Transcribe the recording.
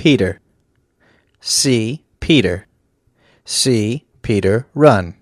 Peter. see Peter. See Peter run.